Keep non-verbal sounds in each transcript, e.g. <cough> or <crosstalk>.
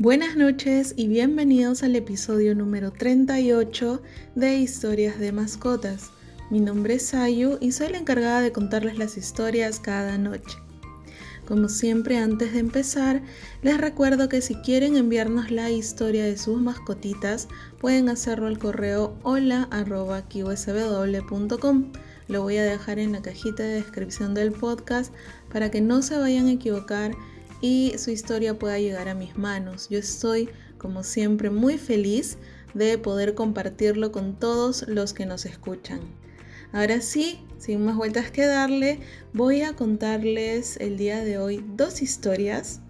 Buenas noches y bienvenidos al episodio número 38 de Historias de Mascotas. Mi nombre es Sayu y soy la encargada de contarles las historias cada noche. Como siempre, antes de empezar, les recuerdo que si quieren enviarnos la historia de sus mascotitas, pueden hacerlo al correo hola.qsw.com. Lo voy a dejar en la cajita de descripción del podcast para que no se vayan a equivocar y su historia pueda llegar a mis manos. Yo estoy, como siempre, muy feliz de poder compartirlo con todos los que nos escuchan. Ahora sí, sin más vueltas que darle, voy a contarles el día de hoy dos historias,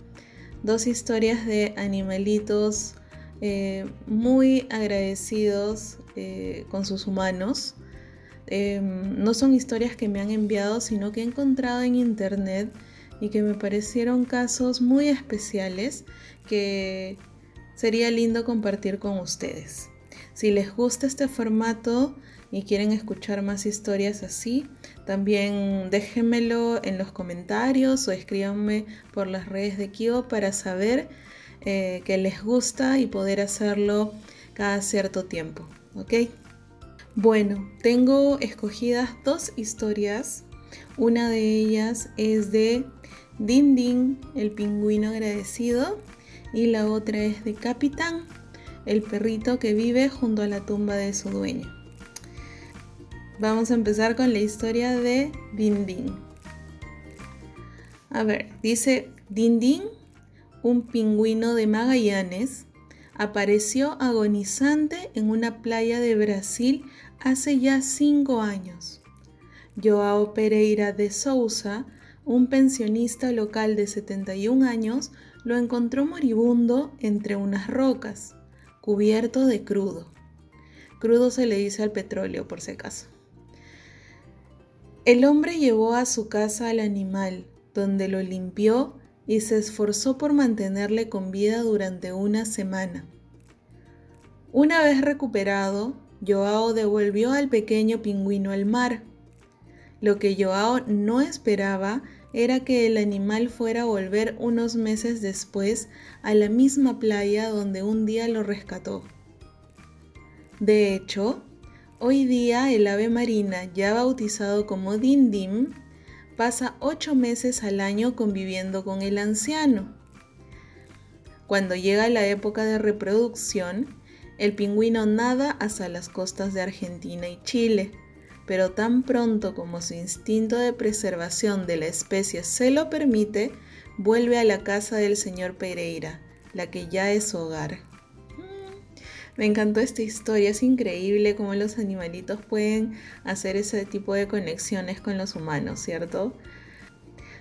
dos historias de animalitos eh, muy agradecidos eh, con sus humanos. Em, no son historias que me han enviado, sino que he encontrado en internet y que me parecieron casos muy especiales que sería lindo compartir con ustedes. Si les gusta este formato, y quieren escuchar más historias así, también déjenmelo en los comentarios o escríbanme por las redes de Kio para saber eh, que les gusta y poder hacerlo cada cierto tiempo. ¿Ok? Bueno, tengo escogidas dos historias. Una de ellas es de Din Din, el pingüino agradecido, y la otra es de Capitán, el perrito que vive junto a la tumba de su dueño. Vamos a empezar con la historia de Din Din. A ver, dice Din Din, un pingüino de Magallanes, apareció agonizante en una playa de Brasil hace ya cinco años. Joao Pereira de Souza, un pensionista local de 71 años, lo encontró moribundo entre unas rocas, cubierto de crudo. Crudo se le dice al petróleo, por si acaso. El hombre llevó a su casa al animal, donde lo limpió y se esforzó por mantenerle con vida durante una semana. Una vez recuperado, Joao devolvió al pequeño pingüino al mar. Lo que Joao no esperaba era que el animal fuera a volver unos meses después a la misma playa donde un día lo rescató. De hecho, Hoy día el ave marina, ya bautizado como Dindim, pasa ocho meses al año conviviendo con el anciano. Cuando llega la época de reproducción, el pingüino nada hasta las costas de Argentina y Chile, pero tan pronto como su instinto de preservación de la especie se lo permite, vuelve a la casa del señor Pereira, la que ya es su hogar. Me encantó esta historia, es increíble cómo los animalitos pueden hacer ese tipo de conexiones con los humanos, ¿cierto?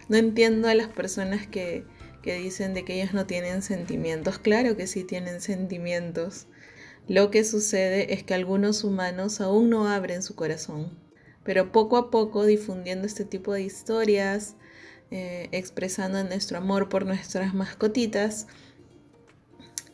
No entiendo a las personas que, dicen de que ellos no tienen sentimientos. Claro que sí tienen sentimientos. Lo que sucede es que algunos humanos aún no abren su corazón. Pero poco a poco, difundiendo este tipo de historias, eh, expresando nuestro amor por nuestras mascotitas,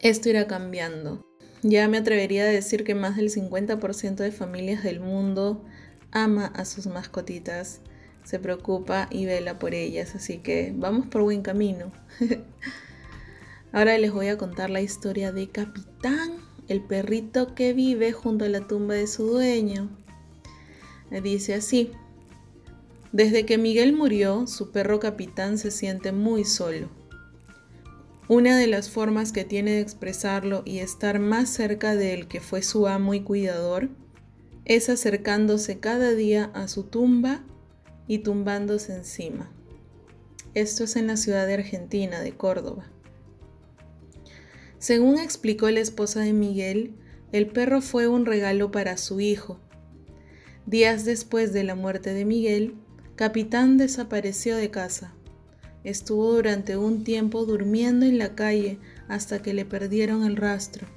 esto irá cambiando. Ya me atrevería a decir que más del 50% de familias del mundo ama a sus mascotitas, se preocupa y vela por ellas, así que vamos por buen camino. <laughs> Ahora les voy a contar la historia de Capitán, el perrito que vive junto a la tumba de su dueño. Dice así, desde que Miguel murió, su perro Capitán se siente muy solo. Una de las formas que tiene de expresarlo y estar más cerca de él que fue su amo y cuidador es acercándose cada día a su tumba y tumbándose encima. Esto es en la ciudad de Argentina, de Córdoba. Según explicó la esposa de Miguel, el perro fue un regalo para su hijo. Días después de la muerte de Miguel, Capitán desapareció de casa. Estuvo durante un tiempo durmiendo en la calle hasta que le perdieron el rastro.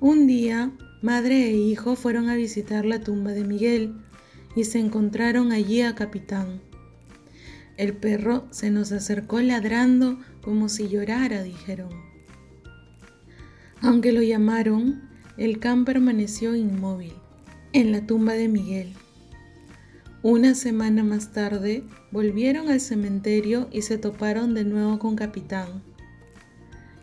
Un día, madre e hijo fueron a visitar la tumba de Miguel y se encontraron allí a Capitán. El perro se nos acercó ladrando como si llorara, dijeron. Aunque lo llamaron, el can permaneció inmóvil en la tumba de Miguel. Una semana más tarde volvieron al cementerio y se toparon de nuevo con Capitán.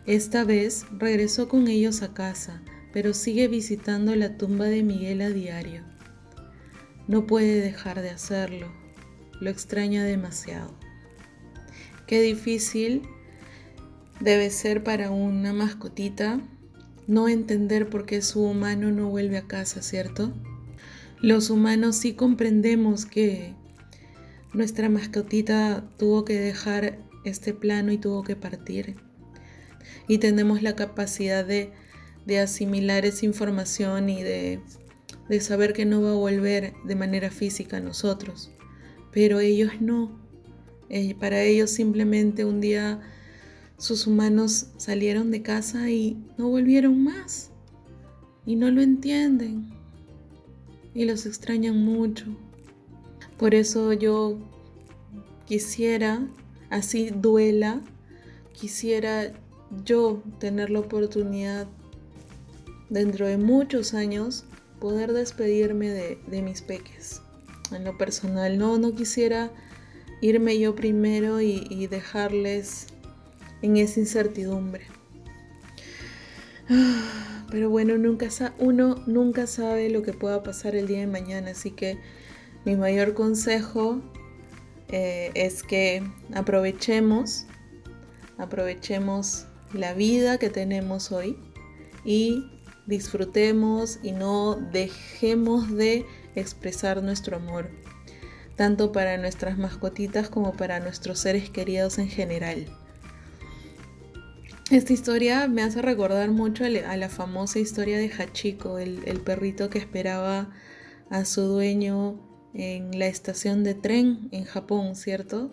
Esta vez regresó con ellos a casa, pero sigue visitando la tumba de Miguel a diario. No puede dejar de hacerlo, lo extraña demasiado. Qué difícil debe ser para una mascotita no entender por qué su humano no vuelve a casa, ¿cierto? Los humanos sí comprendemos que nuestra mascotita tuvo que dejar este plano y tuvo que partir. Y tenemos la capacidad de, asimilar esa información y de, saber que no va a volver de manera física a nosotros. Pero ellos no. Eh, para ellos simplemente un día sus humanos salieron de casa y no volvieron más. Y no lo entienden. Y los extrañan mucho. Por eso yo quisiera, así duela, quisiera yo tener la oportunidad dentro de muchos años poder despedirme de, mis peques. En lo personal, no, no quisiera irme yo primero y, y dejarles en esa incertidumbre. <sighs> Pero bueno, nunca uno nunca sabe lo que pueda pasar el día de mañana, así que mi mayor consejo eh, es que aprovechemos, aprovechemos la vida que tenemos hoy y disfrutemos y no dejemos de expresar nuestro amor, tanto para nuestras mascotitas como para nuestros seres queridos en general. Esta historia me hace recordar mucho a la famosa historia de Hachiko, el, perrito que esperaba a su dueño en la estación de tren en Japón, ¿cierto?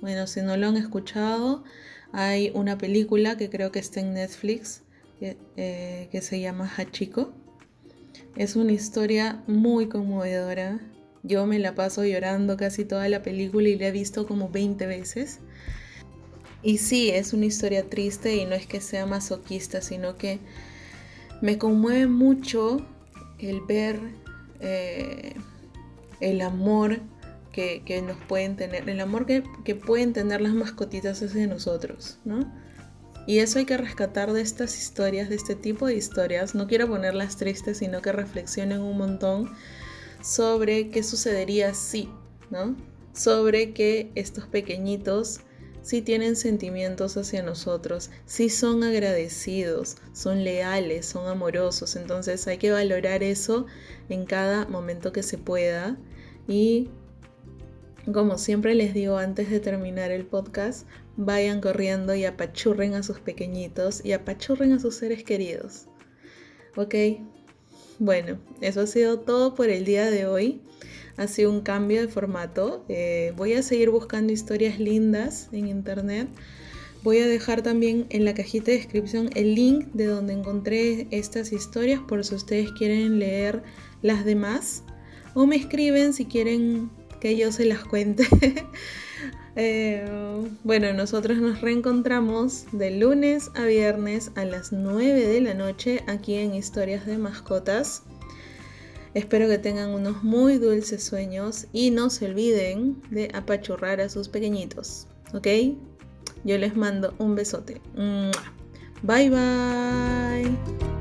Bueno, si no lo han escuchado, hay una película que creo que está en Netflix que, eh, se llama Hachiko. Es una historia muy conmovedora. Yo me la paso llorando casi toda la película y la he visto como 20 veces. Y sí, es una historia triste y no es que sea masoquista, sino que me conmueve mucho el ver eh, el amor que, nos pueden tener, el amor que, pueden tener las mascotitas hacia nosotros, ¿no? Y eso hay que rescatar de estas historias, de este tipo de historias. No quiero ponerlas tristes, sino que reflexionen un montón sobre qué sucedería si, ¿no? Sobre que estos pequeñitos sí tienen sentimientos hacia nosotros, sí son agradecidos, son leales, son amorosos. Entonces hay que valorar eso en cada momento que se pueda y como siempre les digo antes de terminar el podcast, vayan corriendo y apachurren a sus pequeñitos y apachurren a sus seres queridos. ¿Ok? Bueno, eso ha sido todo por el día de hoy. Ha sido un cambio de formato. Eh, voy a seguir buscando historias lindas en internet. Voy a dejar también en la cajita de descripción el link de donde encontré estas historias por si ustedes quieren leer las demás o me escriben si quieren que yo se las cuente. <laughs> Eh, bueno, nosotros nos reencontramos de lunes a viernes a las 9 de la noche aquí en Historias de Mascotas. Espero que tengan unos muy dulces sueños y no se olviden de apachurrar a sus pequeñitos, ¿ok? Yo les mando un besote. Bye bye.